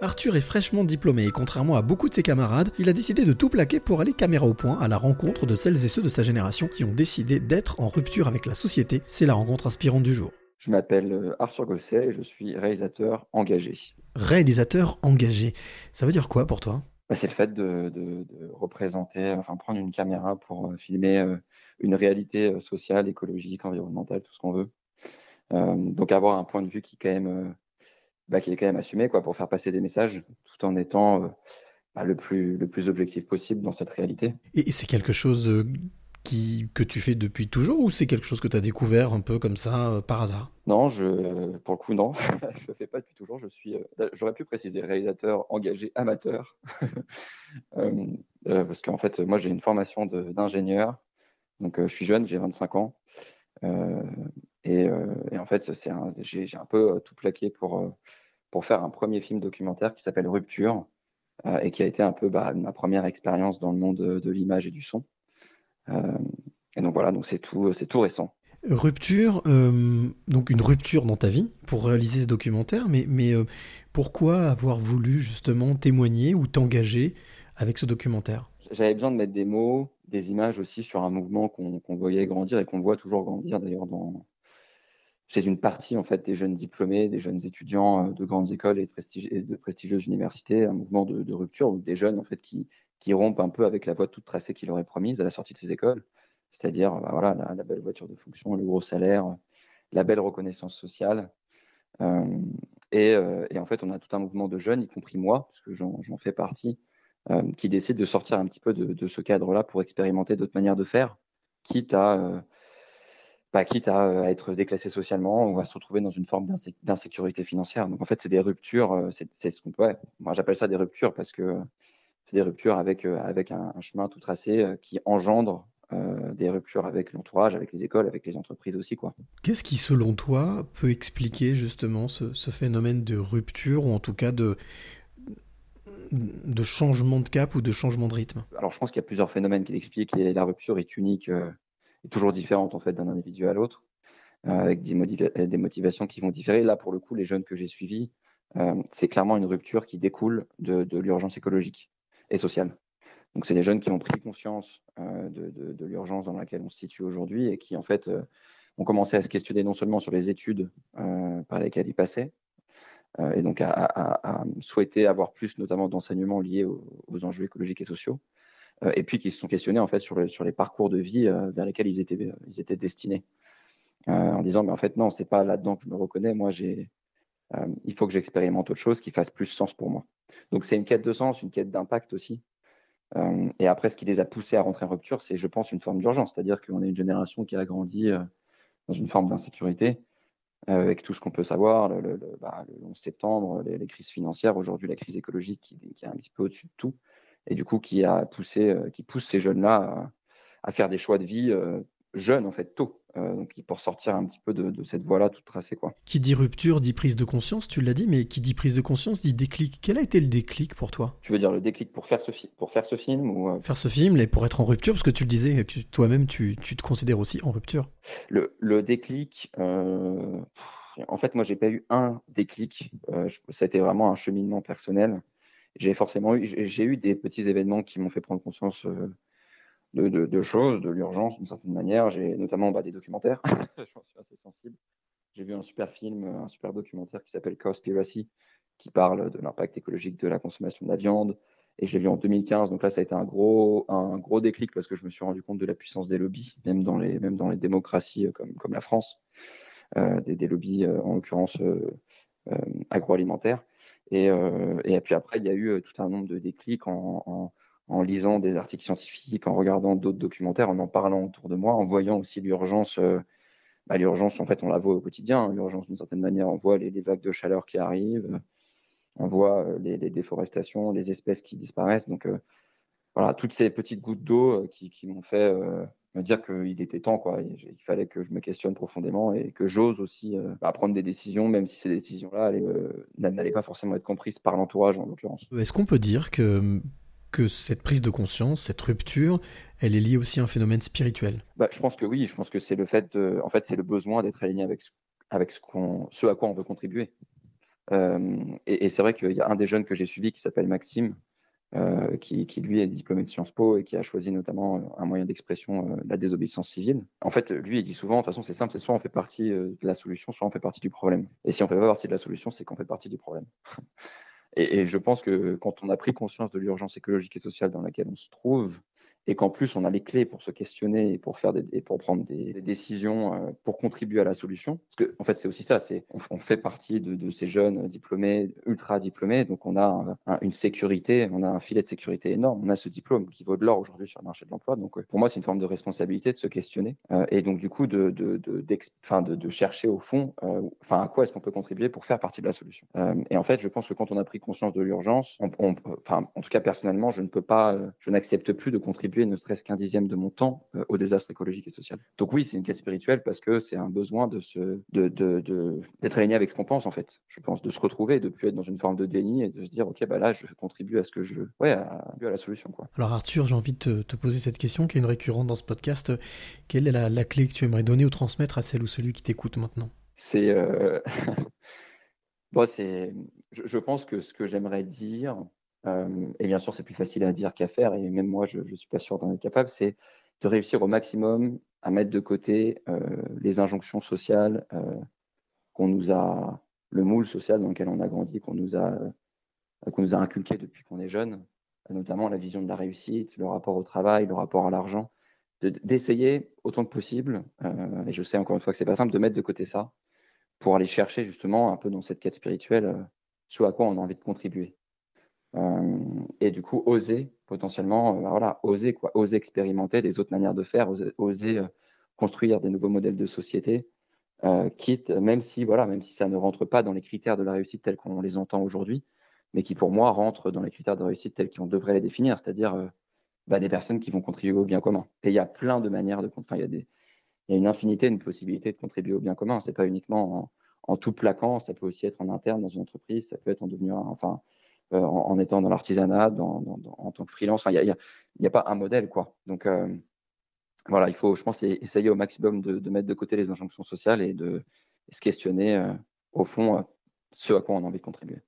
Arthur est fraîchement diplômé et contrairement à beaucoup de ses camarades, il a décidé de tout plaquer pour aller caméra au point à la rencontre de celles et ceux de sa génération qui ont décidé d'être en rupture avec la société. C'est la rencontre inspirante du jour. Je m'appelle euh, Arthur Gosset et je suis réalisateur engagé. Réalisateur engagé, ça veut dire quoi pour toi? Bah, C'est le fait de, représenter, enfin prendre une caméra pour euh, filmer euh, une réalité sociale, écologique, environnementale, tout ce qu'on veut. donc avoir un point de vue qui quand même bah, qui est quand même assumé quoi, pour faire passer des messages tout en étant euh, bah, le, plus, le plus objectif possible dans cette réalité. Et, c'est quelque chose euh, qui, que tu fais depuis toujours ou c'est quelque chose que tu as découvert un peu comme ça euh, par hasard? Non, je, pour le coup, non. je ne le fais pas depuis toujours. Je suis, j'aurais pu préciser réalisateur engagé amateur. parce qu'en fait, moi, j'ai une formation d'ingénieur. Donc, je suis jeune, j'ai 25 ans. Euh, et, en fait, j'ai un peu euh, tout plaqué pour, euh, pour faire un premier film documentaire qui s'appelle Rupture et qui a été un peu bah, ma première expérience dans le monde de, l'image et du son. et donc voilà, donc c'est tout, c'est tout récent. Rupture, donc une rupture dans ta vie pour réaliser ce documentaire, mais, mais pourquoi avoir voulu justement témoigner ou t'engager avec ce documentaire? J'avais besoin de mettre des mots, des images aussi sur un mouvement qu'on voyait grandir et qu'on voit toujours grandir d'ailleurs dans, chez une partie en fait des jeunes diplômés, des jeunes étudiants euh, de grandes écoles et de, prestigieuses universités, un mouvement de, rupture des jeunes en fait qui, qui, rompent un peu avec la voie toute tracée qu'ils est promise à la sortie de ces écoles, c'est-à-dire bah, voilà la, belle voiture de fonction, le gros salaire, la belle reconnaissance sociale. Euh, euh, et, en fait, on a tout un mouvement de jeunes, y compris moi, parce que j'en fais partie, qui décident de sortir un petit peu de ce cadre-là pour expérimenter d'autres manières de faire, quitte à bah, quitte à, être déclassé socialement ou à se retrouver dans une forme d'insécurité financière. Donc en fait, c'est des ruptures, euh, c'est ce qu'on peut. moi, j'appelle ça des ruptures parce que c'est des ruptures avec, euh, avec un, chemin tout tracé euh, qui engendre des ruptures avec l'entourage, avec les écoles, avec les entreprises aussi. quoi. Qu'est-ce qui, selon toi, peut expliquer justement ce, ce, phénomène de rupture ou en tout cas de, de changement de cap ou de changement de rythme? Alors je pense qu'il y a plusieurs phénomènes qui l'expliquent et la rupture est unique est toujours différente en fait d'un individu à l'autre, euh, avec des, des, motivations qui vont différer. Là, pour le coup, les jeunes que j'ai suivis, euh, c'est clairement une rupture qui découle de, l'urgence écologique et sociale. Donc, c'est des jeunes qui ont pris conscience euh, de, l'urgence dans laquelle on se situe aujourd'hui et qui, en fait, ont commencé à se questionner non seulement sur les études par lesquelles ils passaient, et donc à, souhaiter avoir plus, notamment, d'enseignements liés aux, enjeux écologiques et sociaux, euh, et puis qui se sont questionnés en fait sur, les parcours de vie euh, vers lesquels ils étaient, étaient destinés. Euh, en disant, mais en fait, non, c'est pas là-dedans que je me reconnais. Moi, j'ai, il faut que j'expérimente autre chose qui fasse plus sens pour moi. Donc, c'est une quête de sens, une quête d'impact aussi. et après, ce qui les a poussés à rentrer en rupture, c'est, je pense, une forme d'urgence. C'est-à-dire qu'on est une génération qui a grandi dans une forme d'insécurité, avec tout ce qu'on peut savoir, le, le, 11 bah, septembre, les, crises financières, aujourd'hui la crise écologique qui est un petit peu au-dessus de tout et du coup qui a poussé, euh, qui pousse ces jeunes-là à, faire des choix de vie euh, jeunes en fait tôt, euh, donc pour sortir un petit peu de, cette voie-là toute tracée quoi. Qui dit rupture dit prise de conscience, tu l'as dit, mais qui dit prise de conscience dit déclic. Quel a été le déclic pour toi? Tu veux dire le déclic pour faire ce, pour faire ce film ou Faire ce film et pour être en rupture, parce que tu le disais, toi-même tu, tu, te considères aussi en rupture. Le, le déclic, en fait moi j'ai pas eu un déclic, ça a été vraiment un cheminement personnel j'ai forcément eu, j'ai eu des petits événements qui m'ont fait prendre conscience euh, de, choses, de l'urgence d'une certaine manière. J'ai notamment bah, des documentaires, je suis assez sensible. J'ai vu un super film, un super documentaire qui s'appelle Cowspiracy, qui parle de l'impact écologique de la consommation de la viande. Et je l'ai vu en 2015, donc là, ça a été un gros, un gros déclic parce que je me suis rendu compte de la puissance des lobbies, même dans les, même dans les démocraties euh, comme, comme la France, euh, des, des, lobbies, en l'occurrence agroalimentaires. Euh, et, puis après, il y a eu euh, tout un nombre de déclics en, lisant des articles scientifiques, en regardant d'autres documentaires, en en parlant autour de moi, en voyant aussi l'urgence. Euh, bah, l'urgence, en fait, on la voit au quotidien. Hein, l'urgence, d'une certaine manière, on voit les, vagues de chaleur qui arrivent, on voit les, déforestations, les espèces qui disparaissent. Donc, voilà, toutes ces petites gouttes d'eau qui, m'ont fait me dire qu'il était temps, quoi. Il, fallait que je me questionne profondément et que j'ose aussi euh, bah, prendre des décisions, même si ces décisions-là euh, n'allaient pas forcément être comprises par l'entourage, en l'occurrence. Est-ce qu'on peut dire que, que cette prise de conscience, cette rupture, elle est liée aussi à un phénomène spirituel? Bah, Je pense que oui. Je pense que c'est le fait, de, en fait, c'est le besoin d'être aligné avec, avec ce, ce à quoi on veut contribuer. et, c'est vrai qu'il y a un des jeunes que j'ai suivi qui s'appelle Maxime, qui, lui est diplômé de Sciences Po et qui a choisi notamment un moyen d'expression, la désobéissance civile. En fait, lui, il dit souvent, de toute façon, c'est simple, c'est soit on fait partie de la solution, soit on fait partie du problème. Et si on fait pas partie de la solution, c'est qu'on fait partie du problème. et, je pense que quand on a pris conscience de l'urgence écologique et sociale dans laquelle on se trouve, et qu'en plus on a les clés pour se questionner et pour faire des, pour prendre des, décisions euh, pour contribuer à la solution. Parce que en fait c'est aussi ça, c'est on, fait partie de, ces jeunes diplômés, ultra diplômés, donc on a une sécurité, on a un filet de sécurité énorme, on a ce diplôme qui vaut de l'or aujourd'hui sur le marché de l'emploi. Donc euh, pour moi c'est une forme de responsabilité de se questionner euh, et donc du coup de de, chercher au fond, enfin à quoi est-ce qu'on peut contribuer pour faire partie de la solution. et en fait je pense que quand on a pris conscience de l'urgence, enfin en tout cas personnellement je ne peux pas, je n'accepte plus de contribuer ne serait-ce qu'un dixième de mon temps euh, au désastre écologique et social. Donc oui, c'est une quête spirituelle parce que c'est un besoin de se, de, de, d'être aligné avec ce qu'on pense en fait. Je pense de se retrouver, de plus être dans une forme de déni et de se dire ok bah là je contribue à ce que je, ouais, à, à la solution quoi. Alors Arthur, j'ai envie de te, poser cette question qui est une récurrente dans ce podcast. Quelle est la, clé que tu aimerais donner ou transmettre à celle ou celui qui t'écoute maintenant? C'est euh... bon, c'est, je, pense que ce que j'aimerais dire, et bien sûr, c'est plus facile à dire qu'à faire, et même moi, je ne suis pas sûr d'en être capable, c'est de réussir au maximum à mettre de côté euh, les injonctions sociales euh, qu'on nous a, le moule social dans lequel on a grandi, qu'on nous a, qu'on nous a inculqué depuis qu'on est jeune, notamment la vision de la réussite, le rapport au travail, le rapport à l'argent, d'essayer autant que possible, et je sais encore une fois que c'est pas simple, de mettre de côté ça pour aller chercher justement un peu dans cette quête spirituelle ce à quoi on a envie de contribuer. Euh, et du coup, oser potentiellement, euh, bah voilà, oser quoi, oser expérimenter des autres manières de faire, oser, euh, construire des nouveaux modèles de société, quitte, même si voilà, même si ça ne rentre pas dans les critères de la réussite tels qu'on les entend aujourd'hui, mais qui pour moi rentrent dans les critères de réussite tels qu'on devrait les définir, c'est-à-dire bah, des personnes qui vont contribuer au bien commun. Et il y a plein de manières de, enfin il y a une infinité de possibilités de contribuer au bien commun. C'est pas uniquement en, en, tout plaquant, ça peut aussi être en interne dans une entreprise, ça peut être en devenir, enfin euh, en, étant dans l'artisanat, en tant que freelance. Il n'y a, pas un modèle, quoi. Donc, euh, voilà, il faut, je pense, essayer au maximum de, mettre de côté les injonctions sociales et de se questionner, euh, au fond, ce à quoi on a envie de contribuer.